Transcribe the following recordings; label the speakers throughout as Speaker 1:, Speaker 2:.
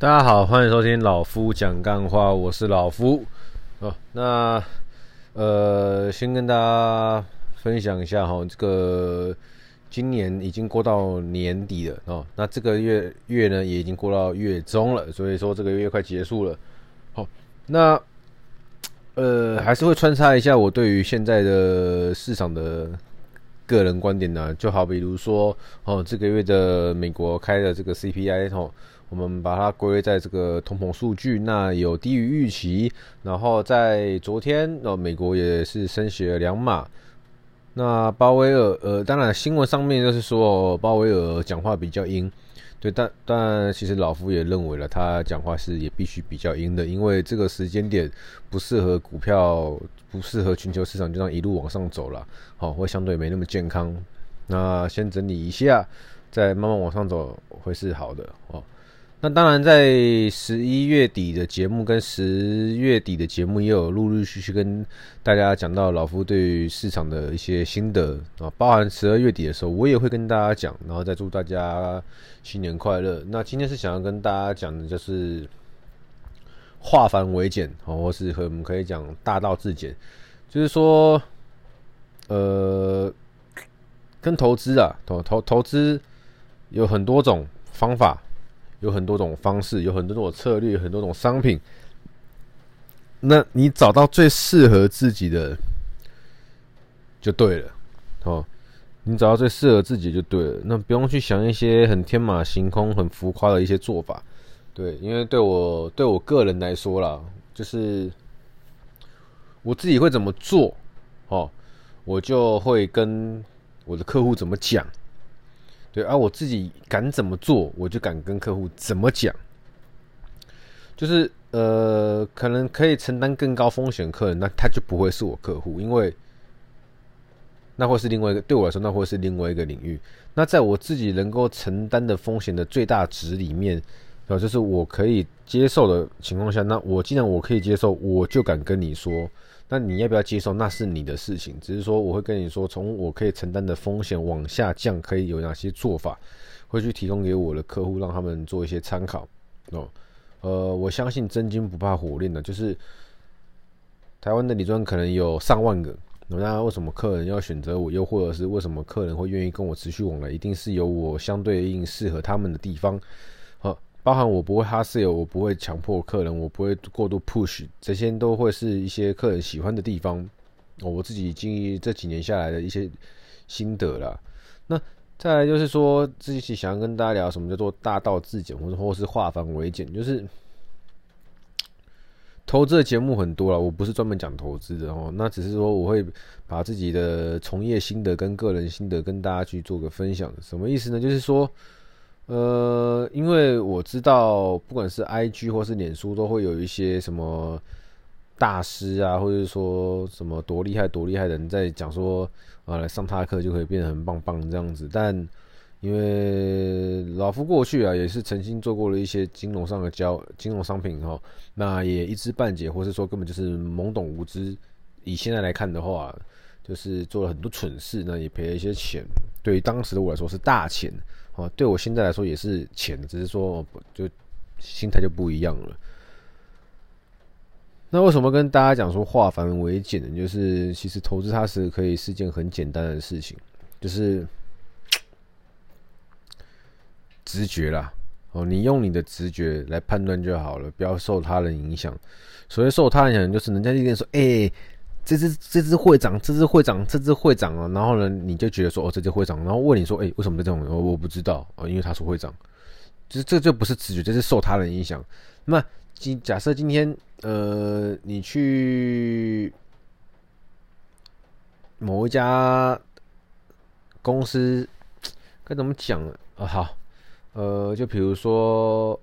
Speaker 1: 大家好，欢迎收听老夫讲干话，我是老夫。哦，那呃，先跟大家分享一下哈，这个今年已经过到年底了哦，那这个月月呢也已经过到月中了，所以说这个月快结束了。好，那呃，还是会穿插一下我对于现在的市场的个人观点呢，就好比如说哦，这个月的美国开的这个 CPI 哦。我们把它归类在这个通膨数据，那有低于预期。然后在昨天，哦，美国也是升息了两码。那鲍威尔，呃，当然新闻上面就是说鲍威尔讲话比较鹰，对，但但其实老夫也认为了，他讲话是也必须比较阴的，因为这个时间点不适合股票，不适合全球市场就这样一路往上走了，好，会相对没那么健康。那先整理一下，再慢慢往上走会是好的，哦。那当然，在十一月底的节目跟十月底的节目，也有陆陆续续跟大家讲到老夫对于市场的一些心得啊，包含十二月底的时候，我也会跟大家讲，然后再祝大家新年快乐。那今天是想要跟大家讲的就是化繁为简，哦或是和我们可以讲大道至简，就是说，呃，跟投资啊，投投投资有很多种方法。有很多种方式，有很多种策略，很多种商品。那你找到最适合自己的就对了，哦，你找到最适合自己就对了。那不用去想一些很天马行空、很浮夸的一些做法，对，因为对我对我个人来说啦，就是我自己会怎么做，哦，我就会跟我的客户怎么讲。对，而、啊、我自己敢怎么做，我就敢跟客户怎么讲。就是呃，可能可以承担更高风险客人，那他就不会是我客户，因为那会是另外一个，对我来说，那会是另外一个领域。那在我自己能够承担的风险的最大值里面，啊，就是我可以接受的情况下，那我既然我可以接受，我就敢跟你说。那你要不要接受？那是你的事情。只是说，我会跟你说，从我可以承担的风险往下降，可以有哪些做法，会去提供给我的客户，让他们做一些参考。哦，呃，我相信真金不怕火炼的，就是台湾的理专可能有上万个。那为什么客人要选择我？又或者是为什么客人会愿意跟我持续往来？一定是有我相对应适合他们的地方。包含我不会哈 s a l 我不会强迫客人，我不会过度 push，这些都会是一些客人喜欢的地方。我自己经营这几年下来的一些心得啦。那再来就是说，自己想要跟大家聊什么叫做大道至简，或者或是化繁为简，就是投资的节目很多了，我不是专门讲投资的哦。那只是说我会把自己的从业心得跟个人心得跟大家去做个分享。什么意思呢？就是说。呃，因为我知道，不管是 IG 或是脸书，都会有一些什么大师啊，或者说什么多厉害多厉害的人在讲说，啊，来上他的课就可以变得很棒棒这样子。但因为老夫过去啊，也是曾经做过了一些金融上的交金融商品哈，那也一知半解，或是说根本就是懵懂无知。以现在来看的话，就是做了很多蠢事，那也赔了一些钱。对于当时的我来说是大钱。哦，对我现在来说也是钱，只是说就心态就不一样了。那为什么跟大家讲说化繁为简呢？就是其实投资它是可以是件很简单的事情，就是直觉啦。哦，你用你的直觉来判断就好了，不要受他人影响。所谓受他人影响，就是人家一定说，哎、这只这只会涨，这只会涨，这只会涨啊！然后呢，你就觉得说哦，这只会涨，然后问你说，哎，为什么这种？我我不知道啊，因为他说会涨，就是这就不是直觉，这是受他人影响。那么今假设今天呃，你去某一家公司，该怎么讲啊？好，呃，就比如说。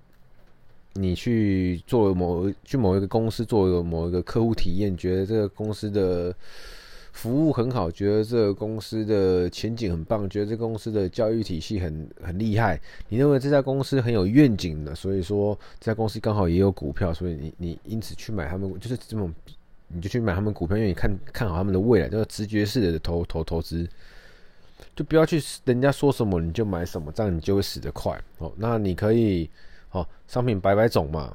Speaker 1: 你去做某去某一个公司做某一个客户体验，觉得这个公司的服务很好，觉得这个公司的前景很棒，觉得这公司的教育体系很很厉害。你认为这家公司很有愿景的，所以说这家公司刚好也有股票，所以你你因此去买他们，就是这种你就去买他们股票，因为你看看好他们的未来，就是直觉式的投投投资，就不要去人家说什么你就买什么，这样你就会死得快哦。那你可以。哦，商品百百种嘛，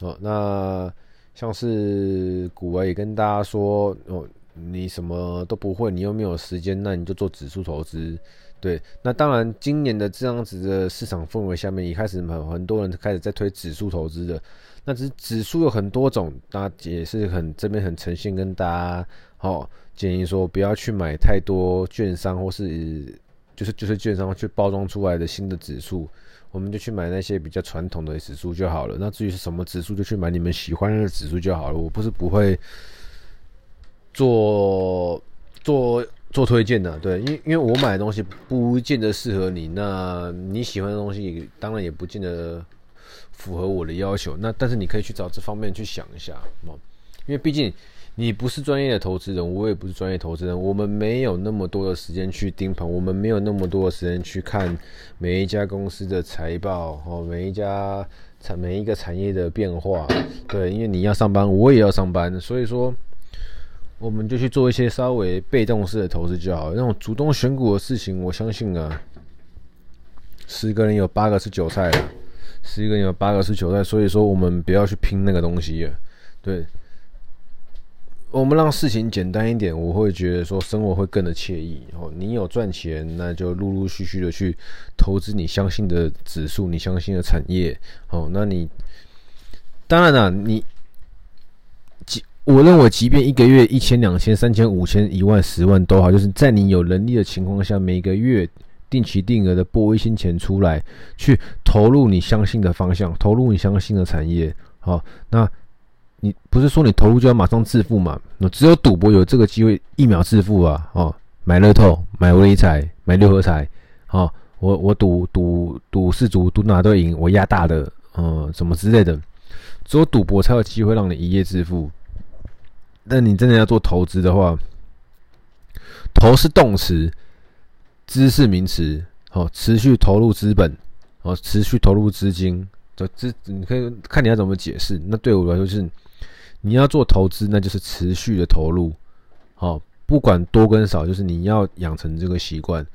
Speaker 1: 哦，那像是古玩也跟大家说，哦，你什么都不会，你又没有时间，那你就做指数投资。对，那当然，今年的这样子的市场氛围下面，一开始很很多人开始在推指数投资的。那只指数有很多种，大家也是很这边很诚信跟大家好、哦、建议说，不要去买太多券商或是就是就是券商去包装出来的新的指数，我们就去买那些比较传统的指数就好了。那至于是什么指数，就去买你们喜欢的指数就好了。我不是不会做做。做推荐的，对，因为因为我买的东西不见得适合你，那你喜欢的东西当然也不见得符合我的要求。那但是你可以去找这方面去想一下，因为毕竟你不是专业的投资人，我也不是专业投资人，我们没有那么多的时间去盯盘，我们没有那么多的时间去看每一家公司的财报哦，每一家产每一个产业的变化，对，因为你要上班，我也要上班，所以说。我们就去做一些稍微被动式的投资就好，那种主动选股的事情，我相信啊，十个人有八个是韭菜，十个人有八个是韭菜，所以说我们不要去拼那个东西。对，我们让事情简单一点，我会觉得说生活会更的惬意。哦，你有赚钱，那就陆陆续续的去投资你相信的指数，你相信的产业。哦，那你当然了，你即。我认为，即便一个月一千、两千、三千、五千、一万、十万都好，就是在你有能力的情况下，每个月定期定额的拨一些钱出来，去投入你相信的方向，投入你相信的产业。好，那你不是说你投入就要马上致富嘛？那只有赌博有这个机会一秒致富啊！哦，买乐透、买威彩、买六合彩，好，我我赌赌赌四组，赌哪队赢，我压大的，嗯，什么之类的，只有赌博才有机会让你一夜致富。那你真的要做投资的话，投是动词，资是名词，哦，持续投入资本，哦，持续投入资金，这资你可以看你要怎么解释。那对我来说是，你要做投资，那就是持续的投入，哦，不管多跟少，就是你要养成这个习惯。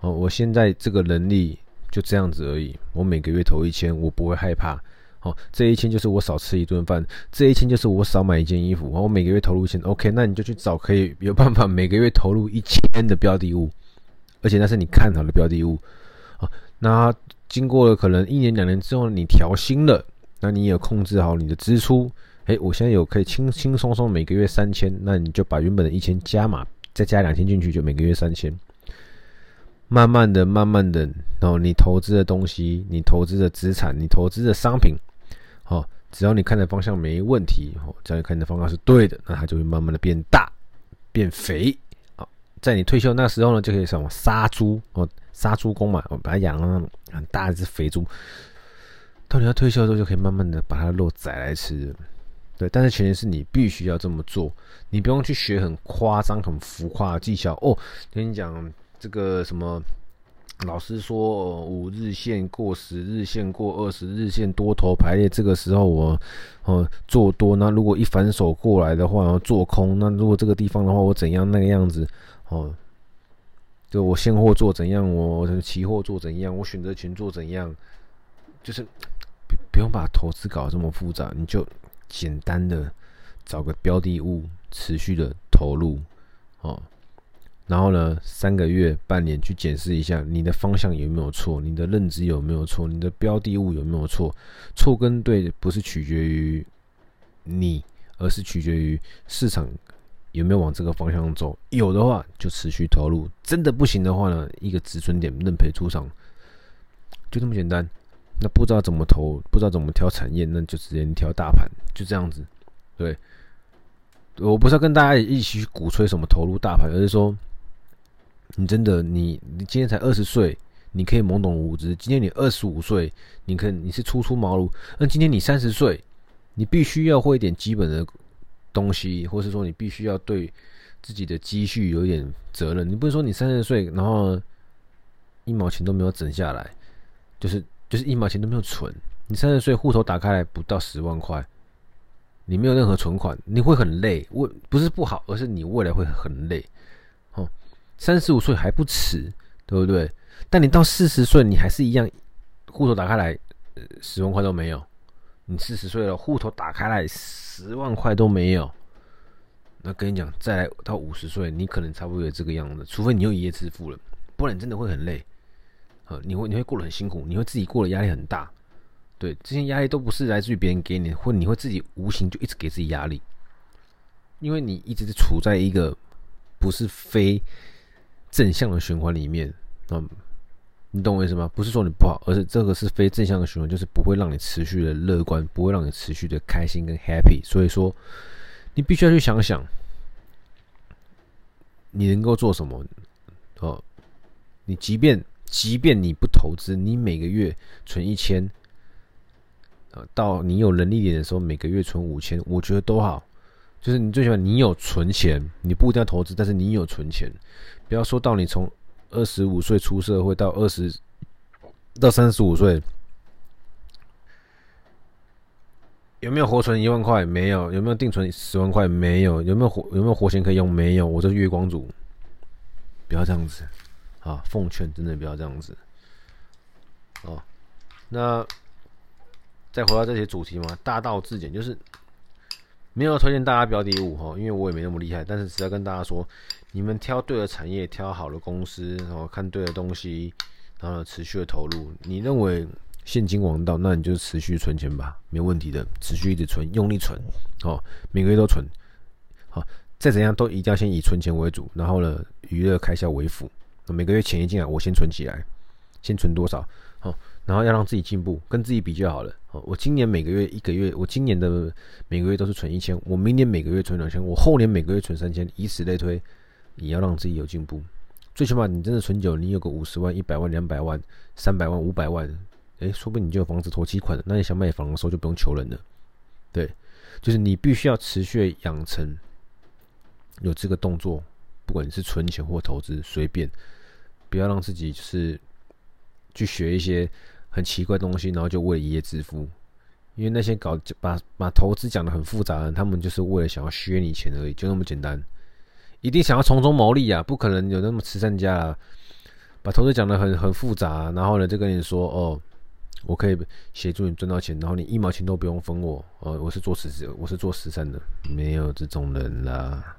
Speaker 1: 哦，我现在这个能力就这样子而已，我每个月投一千，我不会害怕。哦，这一千就是我少吃一顿饭，这一千就是我少买一件衣服。我每个月投入一千，OK，那你就去找可以有办法每个月投入一千的标的物，而且那是你看好的标的物。啊，那经过了可能一年两年之后，你调薪了，那你也控制好你的支出。诶，我现在有可以轻轻松松每个月三千，那你就把原本的一千加码，再加两千进去，就每个月三千。慢慢的，慢慢的，然后你投资的东西，你投资的资产，你投资的商品。好，只要你看的方向没问题，哦，只要你看的方向是对的，那它就会慢慢的变大、变肥。好，在你退休那时候呢，就可以什么杀猪哦，杀猪工嘛，我把它养了很大一只肥猪。到你要退休的时候，就可以慢慢的把它肉宰来吃。对，但是前提是你必须要这么做，你不用去学很夸张、很浮夸的技巧哦。跟你讲这个什么。老师说五日线过十日线过二十日线多头排列，这个时候我呃做多，那如果一反手过来的话，做空，那如果这个地方的话，我怎样那个样子哦？就我现货做怎样，我期货做怎样，我选择权做怎样，就是不不用把投资搞这么复杂，你就简单的找个标的物持续的投入哦。然后呢，三个月、半年去检视一下你的方向有没有错，你的认知有没有错，你的标的物有没有错。错跟对不是取决于你，而是取决于市场有没有往这个方向走。有的话就持续投入，真的不行的话呢，一个止损点认赔出场，就这么简单。那不知道怎么投，不知道怎么挑产业，那就直接挑大盘，就这样子。对，我不是要跟大家一起去鼓吹什么投入大盘，而是说。你真的，你你今天才二十岁，你可以懵懂无知。今天你二十五岁，你可你是初出茅庐。那今天你三十岁，你必须要会一点基本的东西，或是说你必须要对自己的积蓄有一点责任。你不是说你三十岁，然后一毛钱都没有整下来，就是就是一毛钱都没有存。你三十岁户头打开来不到十万块，你没有任何存款，你会很累。未不是不好，而是你未来会很累。哦三十五岁还不迟，对不对？但你到四十岁，你还是一样，户头打开来十万块都没有，你四十岁了，户头打开来十万块都没有，那跟你讲，再来到五十岁，你可能差不多有这个样子，除非你又一夜致富了，不然真的会很累，啊，你会你会过得很辛苦，你会自己过得压力很大，对，这些压力都不是来自于别人给你，或你会自己无形就一直给自己压力，因为你一直是处在一个不是非正向的循环里面，嗯。你懂我意思吗？不是说你不好，而是这个是非正向的循环，就是不会让你持续的乐观，不会让你持续的开心跟 happy。所以说，你必须要去想想，你能够做什么？哦，你即便即便你不投资，你每个月存一千，到你有能力点的时候，每个月存五千，我觉得都好。就是你最起码你有存钱，你不一定要投资，但是你有存钱，不要说到你从。二十五岁出社会到二十到三十五岁，有没有活存一万块？没有。有没有定存十万块？没有。有没有活有没有活钱可以用？没有。我这月光族，不要这样子啊！奉劝真的不要这样子哦。那再回到这些主题嘛，大道至简就是没有推荐大家标的物哈，因为我也没那么厉害，但是只要跟大家说。你们挑对了产业，挑好了公司，然后看对了东西，然后持续的投入。你认为现金王道，那你就持续存钱吧，没问题的，持续一直存，用力存，哦，每个月都存，好，再怎样都一定要先以存钱为主，然后呢，娱乐开销为辅。每个月钱一进来，我先存起来，先存多少？好，然后要让自己进步，跟自己比就好了。好，我今年每个月一个月，我今年的每个月都是存一千，我明年每个月存两千，我后年每个月存三千，以此类推。你要让自己有进步，最起码你真的存久，你有个五十万、一百万、两百万、三百万、五百万，诶，说不定你就有房子头期款了。那你想买房的时候就不用求人了。对，就是你必须要持续养成有这个动作，不管你是存钱或投资，随便，不要让自己就是去学一些很奇怪的东西，然后就为一夜致富。因为那些搞把把投资讲得很复杂的，他们就是为了想要削你钱而已，就那么简单。一定想要从中牟利啊！不可能有那么慈善家啊，把投资讲得很很复杂，然后呢就跟你说哦，我可以协助你赚到钱，然后你一毛钱都不用分我，哦，我是做慈善，我是做慈善的，没有这种人啦，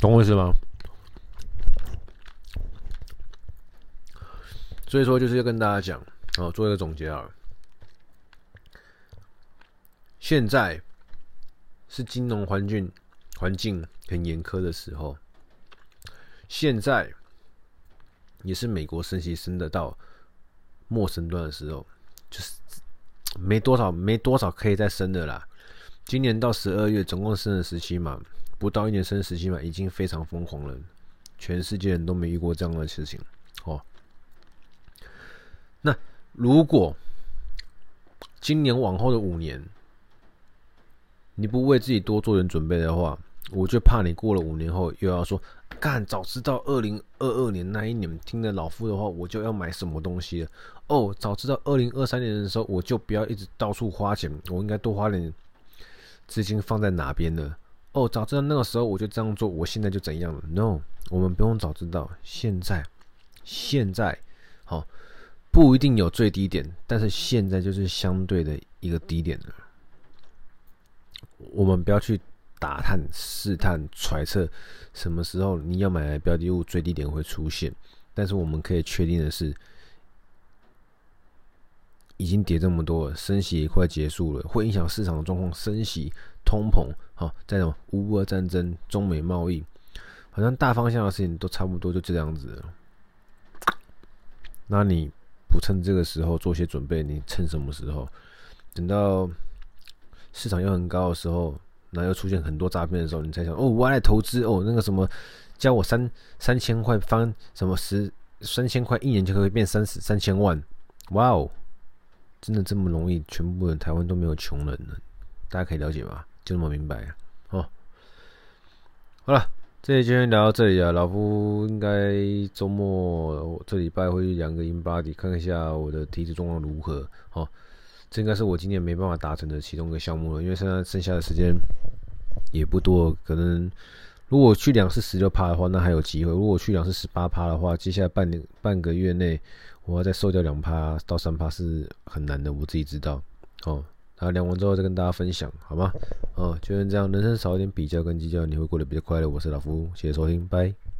Speaker 1: 懂我意思吗？所以说就是要跟大家讲，哦，做一个总结啊，现在是金融环境。环境很严苛的时候，现在也是美国升息升得到末升段的时候，就是没多少没多少可以再升的啦。今年到十二月总共升了十七码，不到一年升十七码已经非常疯狂了，全世界人都没遇过这样的事情哦。那如果今年往后的五年，你不为自己多做点准备的话，我就怕你过了五年后又要说，干，早知道二零二二年那一年听了老夫的话，我就要买什么东西了。哦，早知道二零二三年的时候，我就不要一直到处花钱，我应该多花点资金放在哪边呢？哦，早知道那个时候我就这样做，我现在就怎样了？No，我们不用早知道，现在，现在，好，不一定有最低点，但是现在就是相对的一个低点了。我们不要去。打探、试探、揣测，什么时候你要买的标的物最低点会出现？但是我们可以确定的是，已经跌这么多了，升息也快结束了，会影响市场的状况。升息、通膨，好，再有乌俄战争、中美贸易，好像大方向的事情都差不多就这样子。那你不趁这个时候做些准备，你趁什么时候？等到市场又很高的时候？然后又出现很多诈骗的时候，你才想哦，我来投资哦，那个什么，教我三三千块翻什么十三千块一年就可以变三十三千万，哇哦，真的这么容易？全部的台湾都没有穷人了，大家可以了解吗？就这么明白啊？哦，好了，这里今天聊到这里啊，老夫应该周末这礼拜会去量个 InBody，看一下我的体脂状况如何，哦。这应该是我今年没办法达成的其中一个项目了，因为现在剩下的时间也不多，可能如果去量是十六趴的话，那还有机会；如果去量是十八趴的话，接下来半年半个月内，我要再瘦掉两趴到三趴是很难的，我自己知道。哦，那量完之后再跟大家分享，好吗？哦，就是这样，人生少一点比较跟计较，你会过得比较快乐。我是老夫，谢谢收听，拜。